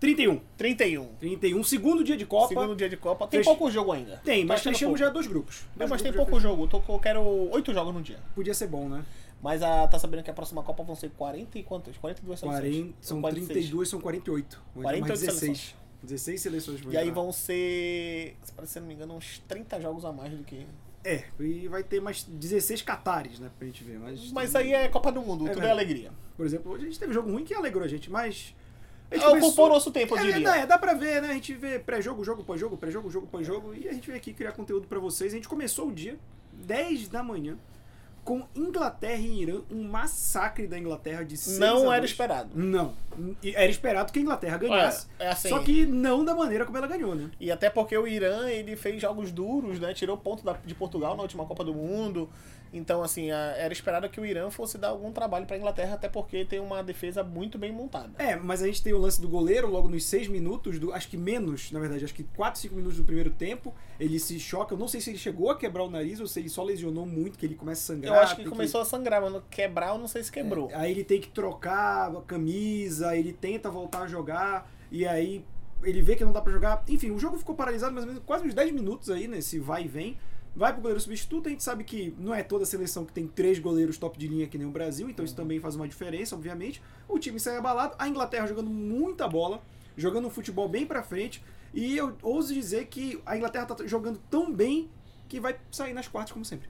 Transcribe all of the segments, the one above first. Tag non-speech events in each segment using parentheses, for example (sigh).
31. 31. 31, segundo dia de Copa. Segundo dia de Copa. Tem Fech- pouco jogo ainda. Tem, mas Tá fechamos pouco. já dois grupos. Não, mas tem grupos pouco já jogo. Eu, tô, eu quero oito jogos no dia. Podia ser bom, né? Mas a, tá sabendo que a próxima Copa vão ser 40 e quantas? 42 seleções. 40, são 46. 32, são 48. Ou então 48 mais 16. seleções. 16 seleções. E aí vão ser, se não me engano, uns 30 jogos a mais do que... É, e vai ter mais 16 Catares, né, pra gente ver. Mas, Mas aí é Copa do Mundo, É tudo é verdade. alegria. Por exemplo, hoje a gente teve jogo ruim que alegrou a gente, mas. A gente É, começou- ocupou nosso tempo, eu É, diria. dá, é, dá pra ver, né? A gente vê pré-jogo, jogo pós-jogo, pré-jogo, jogo pós-jogo, e a gente veio aqui criar conteúdo pra vocês. A gente começou o dia, 10 da manhã, com Inglaterra e Irã, um massacre da Inglaterra de 6 a Não 2. era esperado. Não. Era esperado que a Inglaterra ganhasse. É, é assim. Só que não da maneira como ela ganhou, né? E até porque o Irã, ele fez jogos duros, né? Tirou ponto da- de Portugal na última Copa do Mundo. Então, assim, a- era esperado que o Irã fosse dar algum trabalho pra Inglaterra, até porque tem uma defesa muito bem montada. É, mas a gente tem o lance do goleiro logo nos 6 minutos, do, acho que menos, na verdade, acho que 4, 5 minutos do primeiro tempo. Ele se choca. Eu não sei se ele chegou a quebrar o nariz ou se ele só lesionou muito, que ele começa a sangrar. Eu acho que começou a sangrar, mas no quebrar eu não sei se quebrou. É, aí ele tem que trocar a camisa, ele tenta voltar a jogar, e aí ele vê que não dá pra jogar. Enfim, o jogo ficou paralisado mais ou menos quase uns 10 minutos aí, nesse vai e vem. Vai pro goleiro substituto, a gente sabe que não é toda a seleção que tem três goleiros top de linha que nem o Brasil, então isso também faz uma diferença, obviamente. O time sai abalado, a Inglaterra jogando muita bola, jogando um futebol bem pra frente, e eu ouso dizer que a Inglaterra tá jogando tão bem que vai sair nas quartas como sempre.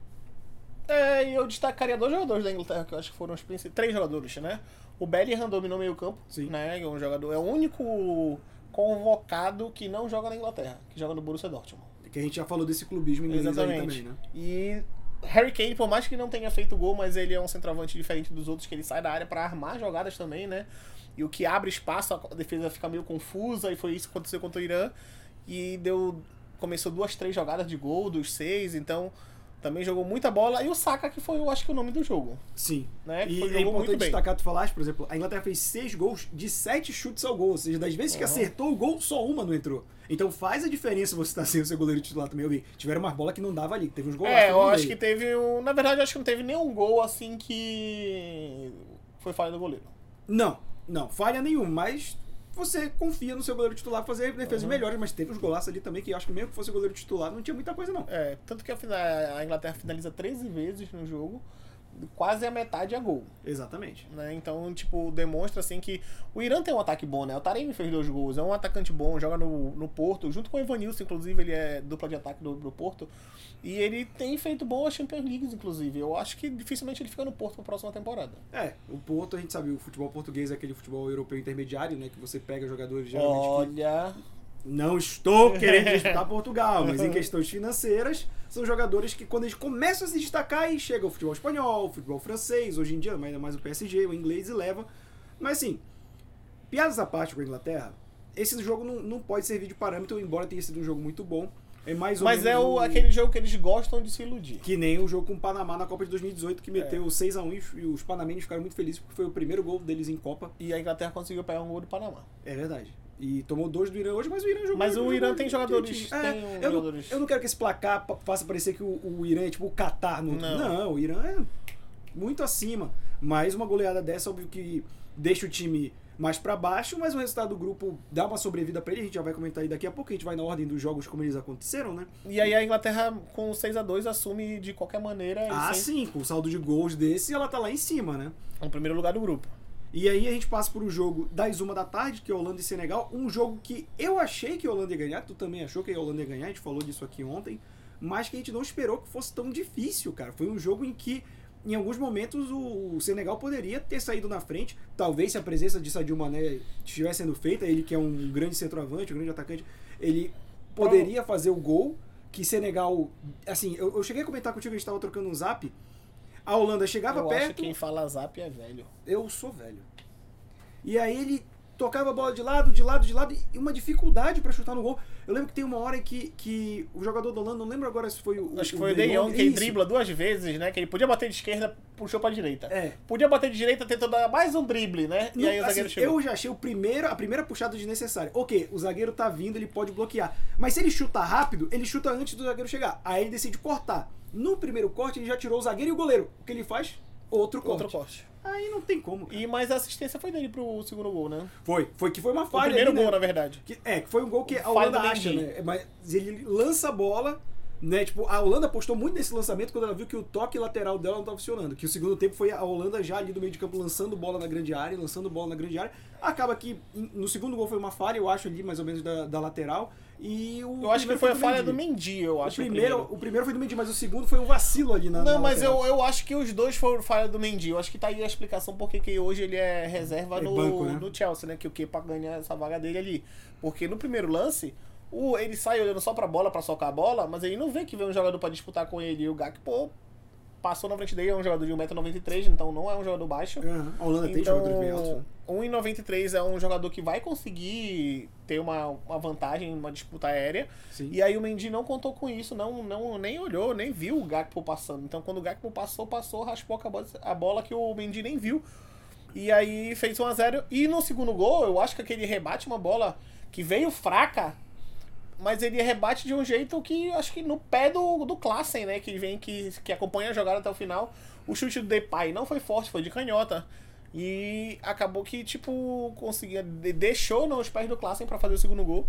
É, e eu destacaria dois jogadores da Inglaterra, que eu acho que foram os principais. Três jogadores, né? O Bellingham dominou meio campo, Sim. né? É um jogador, é o único convocado que não joga na Inglaterra, que joga no Borussia Dortmund. Que a gente já falou desse clubismo inglês aí Exatamente. também, né? E Harry Kane, por mais que não tenha feito gol, mas ele é um centroavante diferente dos outros, que ele sai da área pra armar jogadas também, né? E o que abre espaço, a defesa fica meio confusa, e foi isso que aconteceu contra o Irã. E deu. Começou duas, três jogadas de gol dos seis, então também jogou muita bola. E o Saka, que foi, eu acho que o nome do jogo. Sim. Né? Que E foi, é importante destacar, tu falaste, por exemplo, a Inglaterra fez seis gols de sete chutes ao gol. Ou seja, das vezes que Uhum. acertou o gol, só uma não entrou. Então faz a diferença você estar sem o seu goleiro titular também. Eu vi, tiveram uma bola que não dava ali, teve uns gols É, eu acho que teve um. Na verdade, eu acho que não teve nenhum gol assim que. Foi falha do goleiro. Não, não, falha nenhuma, mas você confia no seu goleiro titular fazer defesas Uhum. melhores, mas teve uns golaços ali também que eu acho que mesmo que fosse o goleiro titular, não tinha muita coisa não. É, tanto que a, a Inglaterra finaliza 13 vezes no jogo, quase a metade é gol. Exatamente. Né? Então, tipo, demonstra assim que o Irã tem um ataque bom, né? O Taremi fez dois gols, é um atacante bom, joga no, no Porto, junto com o Evanilson, inclusive, ele é dupla de ataque do, do Porto. E ele tem feito boas Champions Leagues, inclusive. Eu acho que dificilmente ele fica no Porto pra próxima temporada. É, o Porto, a gente sabe, o futebol português é aquele futebol europeu intermediário, né? Que você pega jogadores geralmente que Olha. Não estou querendo (laughs) disputar Portugal, mas em questões financeiras, são jogadores que quando eles começam a se destacar, aí chega o futebol espanhol, o futebol francês, hoje em dia ainda mais o PSG, o inglês e leva. Mas assim, piadas à parte com a Inglaterra, esse jogo não, não pode servir de parâmetro, embora tenha sido um jogo muito bom. É mais ou Mas menos é o, um- aquele jogo que eles gostam de se iludir. Que nem o jogo com o Panamá na Copa de 2018, que É. meteu 6x1 e os- e os panamenhos ficaram muito felizes porque foi o primeiro gol deles em Copa. E a Inglaterra conseguiu pegar um gol do Panamá. É verdade. E tomou dois do Irã hoje, mas o Irã jogou. Mas o Irã tem jogadores- direitinho. tem eu, jogadores- Não, eu não quero que esse placar faça parecer que o, o Irã é tipo o Catar no Não. não, o Irã é muito acima. Mas uma goleada dessa, óbvio que deixa o time mais pra baixo, mas o resultado do grupo dá uma sobrevida pra ele. A gente já vai comentar aí daqui a pouco. A gente vai na ordem dos jogos como eles aconteceram, né? E aí a Inglaterra, com 6 a 2 assume de qualquer maneira Ah, sem- sim, com o saldo de gols desse, ela tá lá em cima, né? no primeiro lugar do grupo. E aí a gente passa por o jogo das uma da tarde, que é Holanda e Senegal. Um jogo que eu achei que a Holanda ia ganhar, tu também achou que a Holanda ia ganhar, a gente falou disso aqui ontem, mas que a gente não esperou que fosse tão difícil, cara. Foi um jogo em que, em alguns momentos, o Senegal poderia ter saído na frente. Talvez se a presença de Sadio Mané estivesse sendo feita, ele que é um grande centroavante, um grande atacante, ele poderia fazer o gol. Que Senegal. Assim, eu, eu cheguei a comentar contigo, a gente tava trocando um zap. A Holanda chegava Eu acho perto. que quem fala zap é velho. Eu sou velho. E aí ele tocava a bola de lado, de lado, de lado, e uma dificuldade pra chutar no gol. Eu lembro que tem uma hora em que, que o jogador do Holanda, não lembro agora se foi o. Acho que foi o De Jong que isso. dribla duas vezes, né? Que ele podia bater de esquerda, puxou pra direita. É. Podia bater de direita, tentou dar mais um drible, né? E Não, aí o assim, zagueiro chegou. eu já achei o primeiro, a primeira puxada desnecessária. Ok, o zagueiro tá vindo, ele pode bloquear. Mas se ele chuta rápido, ele chuta antes do zagueiro chegar. Aí ele decide cortar. No primeiro corte, ele já tirou o zagueiro e o goleiro. O que ele faz? Outro corte. Outro corte. Aí não tem como. E mais a assistência foi dele pro segundo gol, né? Foi, foi que foi uma O falha. primeiro ali, gol, né? na verdade. Que- é, que foi um gol que a Holanda acha, né? Mas ele lança a bola, né? Tipo, a Holanda apostou muito nesse lançamento quando ela viu que o toque lateral dela não estava funcionando. Que o segundo tempo foi a Holanda já ali do meio de campo lançando bola na grande área, lançando bola na grande área. Acaba que no segundo gol foi uma falha, eu acho, ali mais ou menos da, da lateral. E o Eu acho que primeiro foi a do falha do Mendy, eu O acho. primeiro, o primeiro foi do Mendy, mas o segundo foi um vacilo ali na Não, na mas eu, eu acho que os dois foram falha do Mendy. Eu acho que tá aí a explicação porque que hoje ele é reserva É no, banco, né? no Chelsea, né? Que o Kepa ganha essa vaga dele ali. Porque no primeiro lance, o, ele sai olhando só pra bola, pra socar a bola, mas ele não vê que vem um jogador pra disputar com ele. E o Gakpo passou na frente dele, é um jogador de 1,93m, então não é um jogador baixo. Aham, A Holanda tem Então, jogadores bem altos. né? 1,93 é um jogador que vai conseguir ter uma, uma vantagem numa disputa aérea. Sim. E aí o Mendy não contou com isso, não, não nem olhou, nem viu o Gakpo passando. Então quando o Gakpo passou, passou, raspou a bola, a bola que o Mendy nem viu. E aí fez 1x0. E no segundo gol, eu acho que aquele rebate uma bola que veio fraca, mas ele rebate de um jeito que acho que no pé do, do Klassen, né? Que vem, que, que acompanha a jogada até o final. O chute do Depay não foi forte, foi de canhota. E acabou que, tipo, conseguia. de- Deixou nos pés do Klassen pra fazer o segundo gol.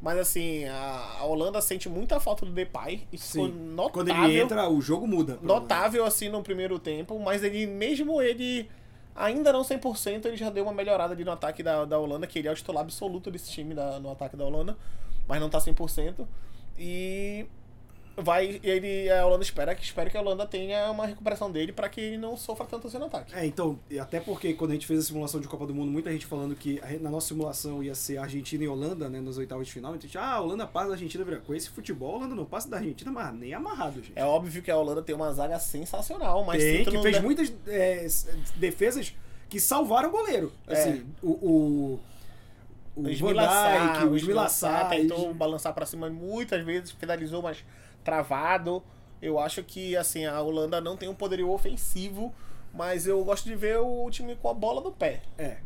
Mas assim, a, a Holanda sente muita falta do Depay. Isso foi Sim. notável. Quando ele entra, o jogo muda. Notável assim no primeiro tempo, mas ele, mesmo ele ainda não 100%, ele já deu uma melhorada ali no ataque da, da Holanda, que ele é o titular absoluto desse time da, no ataque da Holanda, mas não tá 100%. E vai ele a Holanda espera que espera que a Holanda tenha uma recuperação dele para que ele não sofra tanto assim no ataque. É, então, e até porque quando a gente fez a simulação de Copa do Mundo, muita gente falando que na nossa simulação ia ser Argentina e Holanda, né, nas oitavas de final. Então, a gente, ah, a Holanda passa da Argentina, vira. Com esse futebol, a Holanda não passa da Argentina, mas nem amarrado, gente. É óbvio que a Holanda tem uma zaga sensacional, mas Tem, que fez muitas é, defesas que salvaram o goleiro. É. Assim, o. o o O Van Esmilaçar, Dijk, o Esmilaçar, tentou balançar pra cima muitas vezes, finalizou, mas travado. Eu acho que assim a Holanda não tem um poderio ofensivo, mas eu gosto de ver o time com a bola no pé. É,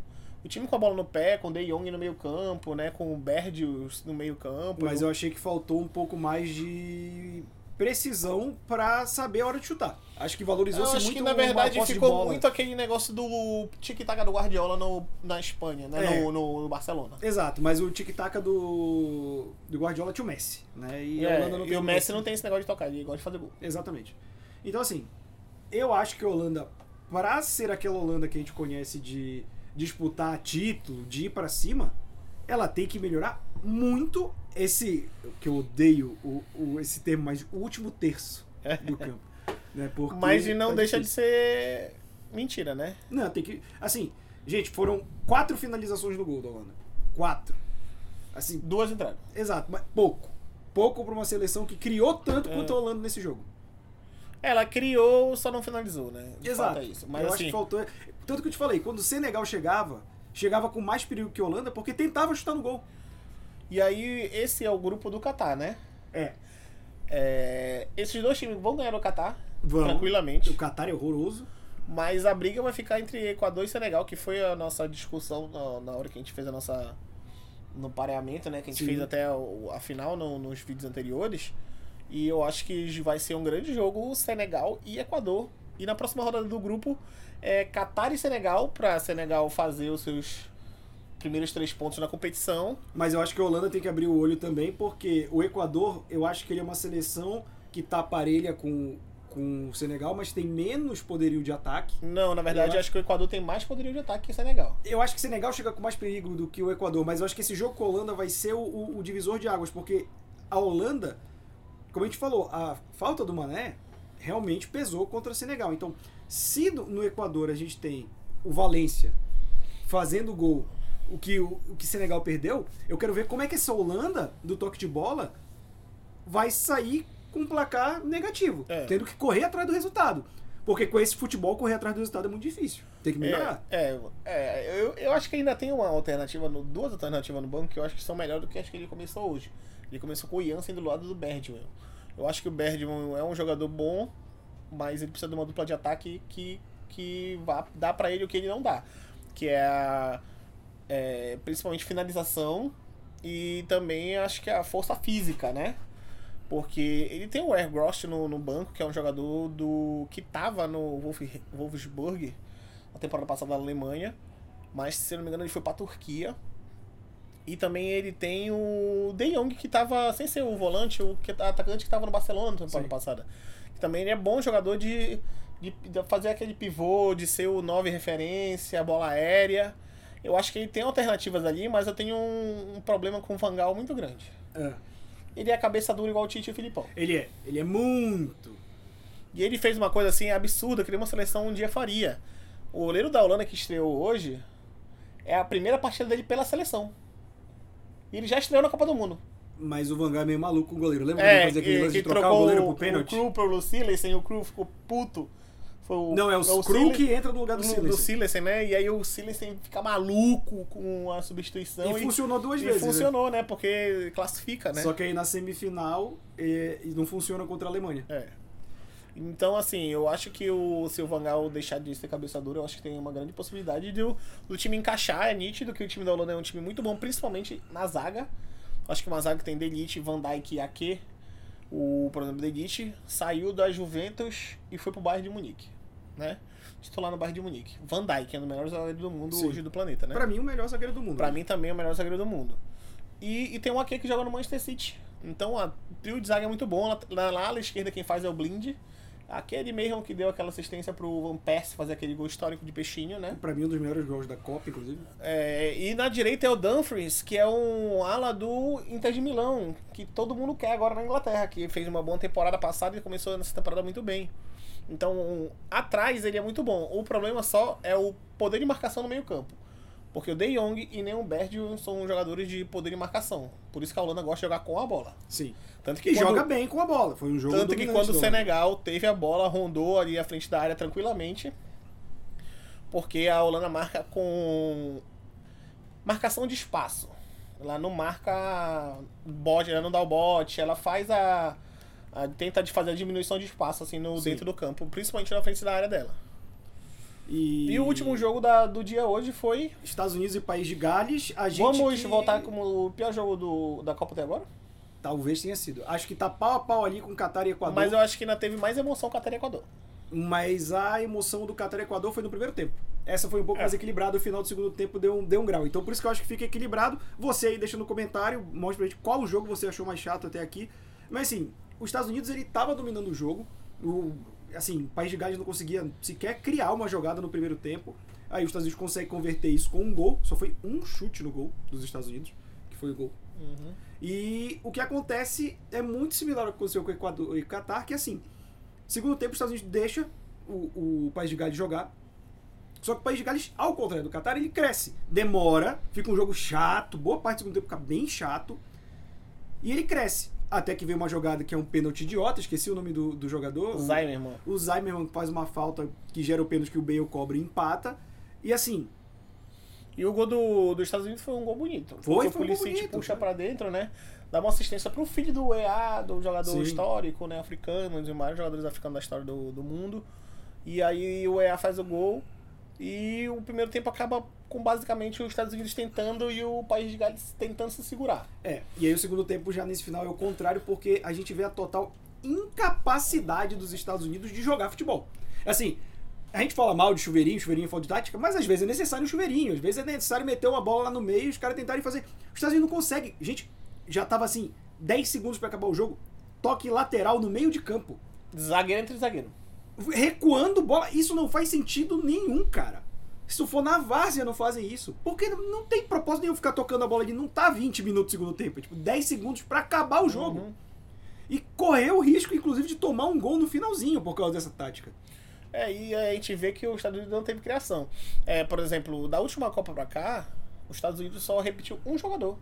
O time com a bola no pé, com o De Jong no meio campo, né, com o Berdius no meio campo. mas eu achei que faltou um pouco mais de precisão pra saber a hora de chutar. Acho que valorizou-se acho muito que na verdade ficou muito aquele negócio do tic-tac do Guardiola no, na Espanha, né, É. no, no, no Barcelona. Exato, mas o tic-tac do, do Guardiola tinha o Messi, né? E, É, e o Messi não tem esse negócio de tocar, ele gosta de fazer gol. Exatamente. Então, assim, eu acho que a Holanda, pra ser aquela Holanda que a gente conhece de disputar título, de ir pra cima, ela tem que melhorar muito esse, que eu odeio o, o- esse termo, mas o último terço do campo. né? Porque Mas não tá deixa de difícil. ser mentira, né? Não, tem que. Assim, gente, foram quatro finalizações do gol da Holanda. Quatro. Assim, Duas entradas. exato, mas pouco. Pouco pra uma seleção que criou tanto É. quanto a Holanda nesse jogo. Ela criou, só não finalizou, né? De Exato. é isso. Mas eu acho assim, que faltou. Tanto que eu te falei, quando o Senegal chegava, chegava com mais perigo que a Holanda porque tentava chutar no gol. E aí esse é o grupo do Catar, né? É. É, esses dois times vão ganhar o Catar tranquilamente. O Qatar é horroroso. Mas a briga vai ficar entre Equador e Senegal, que foi a nossa discussão na, hora que a gente fez a nossa. no pareamento, né? Que a gente Sim. fez até a final no- nos vídeos anteriores. E eu acho que vai ser um grande jogo Senegal e Equador. E na próxima rodada do grupo é Catar e Senegal, pra Senegal fazer os seus primeiros três pontos na competição. Mas eu acho que a Holanda tem que abrir o olho também, porque o Equador, eu acho que ele é uma seleção que tá parelha com, com o Senegal, mas tem menos poderio de ataque. Não, na verdade, Eu acho- acho que o Equador tem mais poderio de ataque que o Senegal. Eu acho que o Senegal chega com mais perigo do que o Equador, mas eu acho que esse jogo com a Holanda vai ser o, o- o divisor de águas, porque a Holanda, como a gente falou, a falta do Mané realmente pesou contra o Senegal. Então, se no, no Equador a gente tem o Valência fazendo gol, o que o, o que Senegal perdeu, eu quero ver como é que essa Holanda do toque de bola vai sair com um placar negativo, É. tendo que correr atrás do resultado. Porque com esse futebol, correr atrás do resultado é muito difícil. Tem que melhorar. É, é, é, eu, eu acho que ainda tem uma alternativa, no, duas alternativas no banco que eu acho que são melhores do que as que ele começou hoje. Ele começou com o Jansen do lado do Bergman. Eu acho que o Bergman é um jogador bom, mas ele precisa de uma dupla de ataque que, que vá dar pra ele o que ele não dá. Que é, a, é principalmente finalização e também acho que a força física, né? Porque ele tem o Ergrost no, no banco, que é um jogador do que tava no Wolf, Wolfsburg a temporada passada na Alemanha. Mas, se não me engano, ele foi pra Turquia. E também ele tem o De Jong, que tava, sem ser o volante, o atacante que tava no Barcelona na temporada Sim. passada. Que também ele é bom jogador de, de, de fazer aquele pivô, de ser o 9 referência, bola aérea. Eu acho que ele tem alternativas ali, mas eu tenho um, um problema com o Vangal muito grande. É. Ele é cabeça dura igual o Tite e o Filipão. Ele é. Ele é muito. E ele fez uma coisa assim absurda que nenhuma seleção um dia faria. O goleiro da Holanda que estreou hoje é a primeira partida dele pela seleção. E ele já estreou na Copa do Mundo. Mas o Van Gaal é meio maluco com o goleiro. Lembra É, ele fazia aquele que, lance que de trocar o goleiro o, pro o pênalti? Crew pelo Silensen, o Crew ficou puto. Foi o, Não, é o, Crew Silen- que entra no lugar do Silas. do Silensen, né? E aí o Silensen fica maluco com a substituição. E funcionou duas e vezes. né? funcionou, né? Porque classifica, né? Só que aí na semifinal é, e não funciona contra a Alemanha. É. Então, assim, eu acho que o, se o Van Gaal deixar de ser cabeça dura, eu acho que tem uma grande possibilidade do, do time encaixar. É nítido que o time da Holanda é um time muito bom, principalmente na zaga. Acho que uma zaga que tem Delite, Van Dijk e Ake. O, por exemplo, Delite saiu da Juventus e foi pro Bayern de Munique, né? Titular no Bayern de Munique. Van Dijk é dos melhores zagueiros do mundo Sim. hoje do planeta, né? Pra mim, o melhor zagueiro do mundo. Pra mim também é o melhor zagueiro do mundo. E, e tem um Ake que joga no Manchester City. Então a trio de zaga é muito bom. À esquerda quem faz é o Blind. Aquele mesmo que deu aquela assistência pro Van Persie fazer aquele gol histórico de peixinho, né? Pra mim, um dos melhores gols da Copa, inclusive. É, e na direita é o Dumfries, que é um ala do Inter de Milão, que todo mundo quer agora na Inglaterra, que fez uma boa temporada passada e começou nessa temporada muito bem. Então, atrás ele é muito bom. O problema só é o poder de marcação no meio-campo. Porque o De Jong e nem o Bergio são jogadores de poder de marcação. Por isso que a Holanda gosta de jogar com a bola. Sim. Tanto que E quando- joga bem com a bola. Foi um jogo tanto que quando o Senegal teve a bola, rondou ali à frente da área tranquilamente. Porque a Holanda marca com marcação de espaço. Ela não marca bote, ela não dá o bote, ela faz a, a- tenta de fazer a diminuição de espaço assim no Sim. dentro do campo, principalmente na frente da área dela. E... E o último jogo da- do dia hoje foi Estados Unidos e País de Gales, a gente Vamos que- voltar como o pior jogo do, da Copa até agora? Talvez tenha sido. Acho que tá pau a pau ali com Catar e Equador. Mas eu acho que ainda teve mais emoção com a e Equador. Mas a emoção do Qatar e Equador foi no primeiro tempo. Essa foi um pouco É. mais equilibrada, o final do segundo tempo deu um, deu um grau. Então por isso que eu acho que fica equilibrado. Você aí deixa no comentário, mostra pra gente qual jogo você achou mais chato até aqui. Mas assim, os Estados Unidos ele tava dominando o jogo. O, assim, o País de Gales não conseguia sequer criar uma jogada no primeiro tempo. Aí os Estados Unidos conseguem converter isso com um gol. Só foi um chute no gol dos Estados Unidos, que foi o gol. E o que acontece é muito similar ao que aconteceu com o Equador e o Qatar, que assim, segundo tempo os Estados Unidos deixa o, o País de Gales jogar. Só que o País de Gales, ao contrário do Qatar, ele cresce. Demora, fica um jogo chato, boa parte do segundo tempo fica bem chato. E ele cresce. Até que vem uma jogada que é um pênalti idiota, esqueci o nome do, do jogador. O irmão. O Zaymerman faz uma falta que gera o pênalti que o Bale cobre e empata. E assim, E o gol do, dos Estados Unidos foi um gol bonito. Foi, foi um o Pulisic bonito, puxa pra dentro, né? Dá uma assistência pro filho do EA, do jogador Sim. histórico, né? Africano, um dos maiores jogadores africanos da história do, do mundo. E aí o EA faz o gol. E o primeiro tempo acaba com basicamente os Estados Unidos tentando e o País de Gales tentando se segurar. É, e aí o segundo tempo já nesse final é o contrário, porque a gente vê a total incapacidade dos Estados Unidos de jogar futebol. Assim, a gente fala mal de chuveirinho, chuveirinho é falta de tática, mas às vezes é necessário um chuveirinho, às vezes é necessário meter uma bola lá no meio e os caras tentarem fazer. Os Estados Unidos não conseguem. Gente, já tava assim, 10 segundos pra acabar o jogo, toque lateral no meio de campo. Zagueiro entre zagueiro. Recuando bola, isso não faz sentido nenhum, cara. Se tu for na várzea, não fazem isso. Porque não- tem propósito nenhum ficar tocando a bola de não tá 20 minutos do segundo tempo. É tipo 10 segundos pra acabar o jogo. Uhum. E correr o risco, inclusive, de tomar um gol no finalzinho por causa dessa tática. É, e a gente vê que os Estados Unidos não teve criação. É, por exemplo, da última Copa pra cá, os Estados Unidos só repetiu um jogador,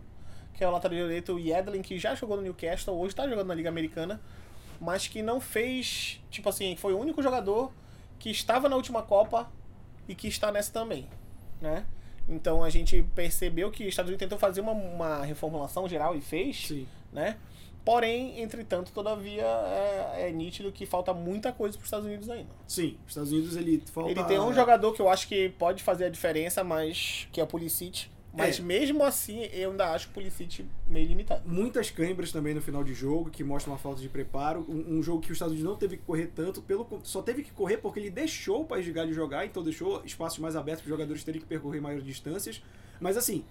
que é o lateral direito Yedlin, que já jogou no Newcastle, hoje tá jogando na Liga Americana, mas que não fez, tipo assim, foi o único jogador que estava na última Copa e que está nessa também, né? Então a gente percebeu que os Estados Unidos tentou fazer uma, uma reformulação geral e fez, Sim. né? Porém, entretanto, todavia, é, é nítido que falta muita coisa para os Estados Unidos ainda. Sim, os Estados Unidos ele falta. Ele tem um jogador que eu acho que pode fazer a diferença, mas que é o Pulisic, Mas É. mesmo assim, eu ainda acho o Pulisic meio limitado. Muitas câimbras também no final de jogo, que mostram uma falta de preparo. Um, um jogo que os Estados Unidos não teve que correr tanto, pelo só teve que correr porque ele deixou o País de Gales jogar, então deixou espaços mais abertos para os jogadores terem que percorrer maiores distâncias. Mas assim,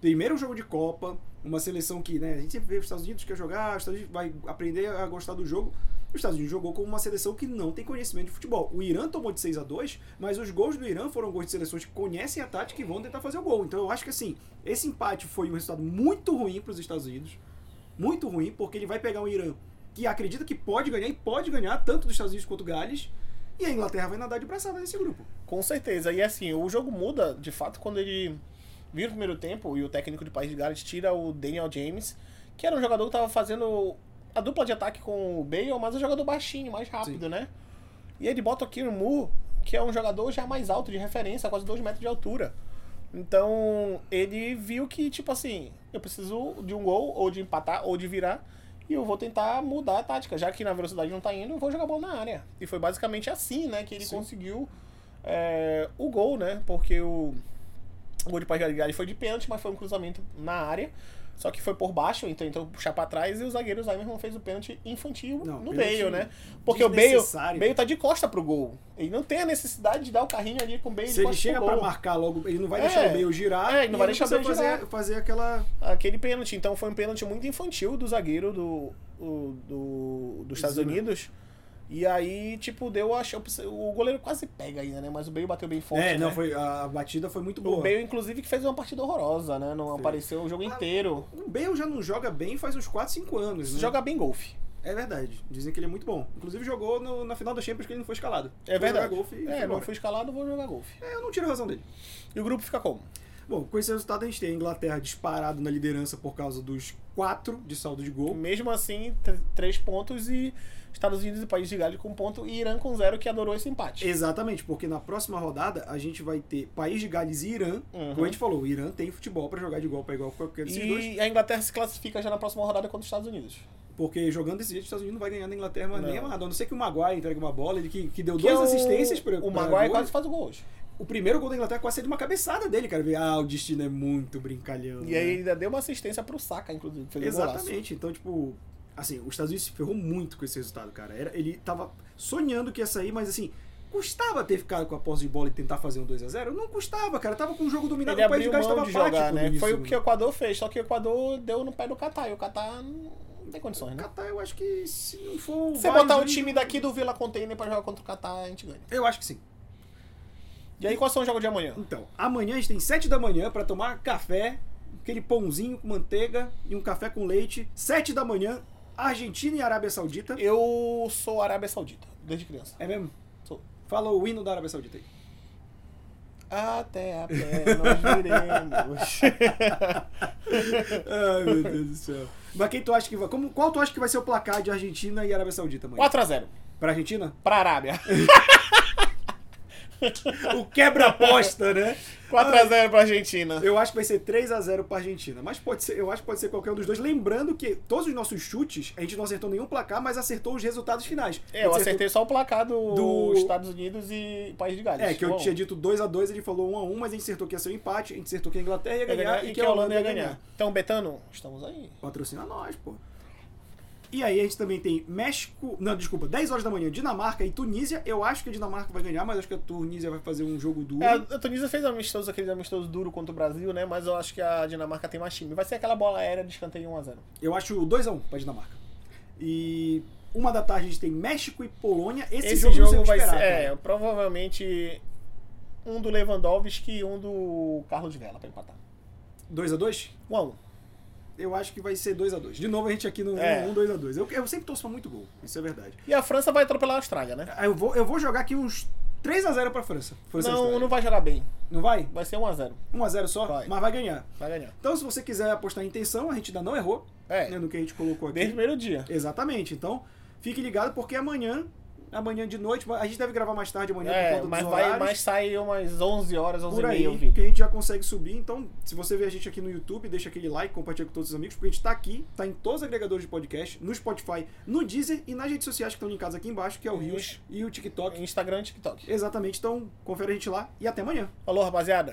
primeiro jogo de Copa, uma seleção que, né, a gente sempre vê os Estados Unidos quer jogar, os Estados Unidos vai aprender a gostar do jogo. Os Estados Unidos jogou com uma seleção que não tem conhecimento de futebol. O Irã tomou de 6 a 2 mas os gols do Irã foram gols de seleções que conhecem a tática e vão tentar fazer o gol. Então eu acho que assim, esse empate foi um resultado muito ruim para os Estados Unidos. Muito ruim, porque ele vai pegar um Irã que acredita que pode ganhar e pode ganhar tanto dos Estados Unidos quanto Gales. E a Inglaterra vai nadar de braçada nesse grupo. Com certeza. E assim, o jogo muda, de fato, quando ele vira o primeiro tempo e o técnico de País de Gales tira o Daniel James, que era um jogador que tava fazendo a dupla de ataque com o Bale, mas um jogador baixinho, mais rápido, Sim. né? E ele bota o Kieran Moore, que é um jogador já mais alto de referência, quase 2 metros de altura. Então, ele viu que, tipo assim, eu preciso de um gol, ou de empatar, ou de virar, e eu vou tentar mudar a tática. Já que na velocidade não tá indo, eu vou jogar bola na área. E foi basicamente assim, né, que ele Sim. conseguiu é, o gol, né? Porque o, o gol de Gales foi de pênalti, mas foi um cruzamento na área. Só que foi por baixo, então tentou puxar pra trás e o zagueiro Zaimerman fez o pênalti infantil Não, no pênalti Bale, né? Porque o Bale. Bale tá de costa pro gol. Ele não tem a necessidade de dar o carrinho ali com o Bale de Se ele chega pra marcar logo, ele não vai É. deixar o Bale girar. É, ele não vai deixar o Bale fazer, girar. fazer aquela. aquele pênalti. Então foi um pênalti muito infantil do zagueiro do, o- do, dos Estados Zima. Unidos. E aí, tipo, deu a chance. O goleiro quase pega ainda, né? Mas o Bale bateu bem forte. é, não, né? foi, a batida foi muito boa. O Bale, inclusive, que fez uma partida horrorosa, né? Não apareceu o jogo inteiro. O Bale já não joga bem faz uns 4, 5 anos, né? Joga bem golfe. É verdade. Dizem que ele é muito bom. Inclusive jogou no- na final da Champions que ele não foi escalado. É Foi verdade. golfe e foi é, não fui escalado, vou jogar golfe. É, eu não tiro a razão dele. E o grupo fica como? Bom, com esse resultado a gente tem a Inglaterra disparado na liderança por causa dos 4 de saldo de gol. Mesmo assim, tr- três pontos e Estados Unidos e País de Gales com um ponto e Irã com zero, que adorou esse empate. Exatamente, porque na próxima rodada a gente vai ter País de Gales e Irã. Uhum. Como a gente falou, o Irã tem futebol pra jogar de igual pra igual com qualquer desses dois. E a Inglaterra se classifica já na próxima rodada contra os Estados Unidos. Porque jogando desse jeito, os Estados Unidos não vai ganhar na Inglaterra Não. nem amarrado. A não ser que o Maguire entregue uma bola, ele que, que deu Que duas é o- assistências pra, O Maguire quase faz o gol hoje. O primeiro gol da Inglaterra quase saiu de uma cabeçada dele, cara. Ah, o destino é muito brincalhão. E né? aí ainda deu uma assistência pro Saka, inclusive. um. Exatamente. Então, tipo, assim, os Estados Unidos se ferrou muito com esse resultado, cara. Era, ele tava sonhando que ia sair, mas assim, custava ter ficado com a posse de bola e tentar fazer um 2x0? Não custava, cara. Tava com o jogo dominado, Ele o país mão tava jogar, né? Foi o que o Equador fez, só que o Equador deu no pé do Catar. E o Catar não tem condições, O né? Catar, eu acho que se não for. Se vários botar o time daqui do Vila Container pra jogar contra o Catar, a gente ganha. Eu acho que sim. E aí, quais são os jogos de amanhã? Então, amanhã a gente tem 7 da manhã pra tomar café, aquele pãozinho com manteiga e um café com leite. 7 da manhã, Argentina e Arábia Saudita. Eu sou Arábia Saudita, desde criança. É mesmo? Sou. Fala o hino da Arábia Saudita aí. Até a pé nós viremos. (laughs) Ai, meu Deus do céu. Mas quem tu acha que vai. Como, qual tu acha que vai ser o placar de Argentina e Arábia Saudita amanhã? 4x0 Pra Argentina? pra Arábia. (laughs) (laughs) O quebra-aposta, né? 4x0 pra Argentina. Eu acho que vai ser 3x0 pra Argentina. Mas pode ser, eu acho que pode ser qualquer um dos dois. Lembrando que todos os nossos chutes, a gente não acertou nenhum placar, mas acertou os resultados finais. É, eu acertou- acertei só o placar do, Do- Estados Unidos e País de Gales. É, que eu Bom, tinha dito 2x2, ele falou 1x1, mas a gente acertou que ia ser um empate, a gente acertou que a Inglaterra ia ia ganhar, ganhar, e que a Holanda ia ganhar. Então, Betano, estamos aí. Patrocina nós, pô. E aí a gente também tem México. Não, desculpa, 10 horas da manhã, Dinamarca e Tunísia. Eu acho que a Dinamarca vai ganhar, mas acho que a Tunísia vai fazer um jogo duro. É, a Tunísia fez amistoso, aquele amistoso duro contra o Brasil, né? Mas eu acho que a Dinamarca tem mais time. Vai ser aquela bola aérea de escanteio 1x0. Eu acho 2x1 pra Dinamarca. E uma da tarde a gente tem México e Polônia. Esse, Esse, jogo, jogo, vai esperar, ser, é, cara. provavelmente um do Lewandowski e um do Carlos Vela pra empatar. 2x2? 1x1. Eu acho que vai ser 2x2. De novo a gente aqui no É. 1 2x2. Eu, eu sempre torço pra muito gol, isso é verdade. E a França vai atropelar a Austrália, né? Aí Eu vou, eu vou jogar aqui uns 3x0 pra França. França Não, não vai jogar bem. Não vai? Vai ser 1x0. 1x0 só? Vai. Mas vai ganhar. Vai ganhar. Então, se você quiser apostar em intenção, a gente ainda não errou É, né, no que a gente colocou aqui. desde o primeiro dia. Exatamente. Então, fique ligado porque amanhã, amanhã de noite, a gente deve gravar mais tarde amanhã por É, conta mas dos vai horários. mais sair umas 11 horas, 11 por e aí, meia o que a gente já consegue subir. Então, se você vê a gente aqui no YouTube, deixa aquele like, compartilha com todos os amigos, porque a gente tá aqui, tá em todos os agregadores de podcast, no Spotify, no Deezer e nas redes sociais que estão linkadas aqui embaixo, que é o Rios e o TikTok. Instagram e TikTok. Exatamente. Então, confere a gente lá e até amanhã. Falou, rapaziada.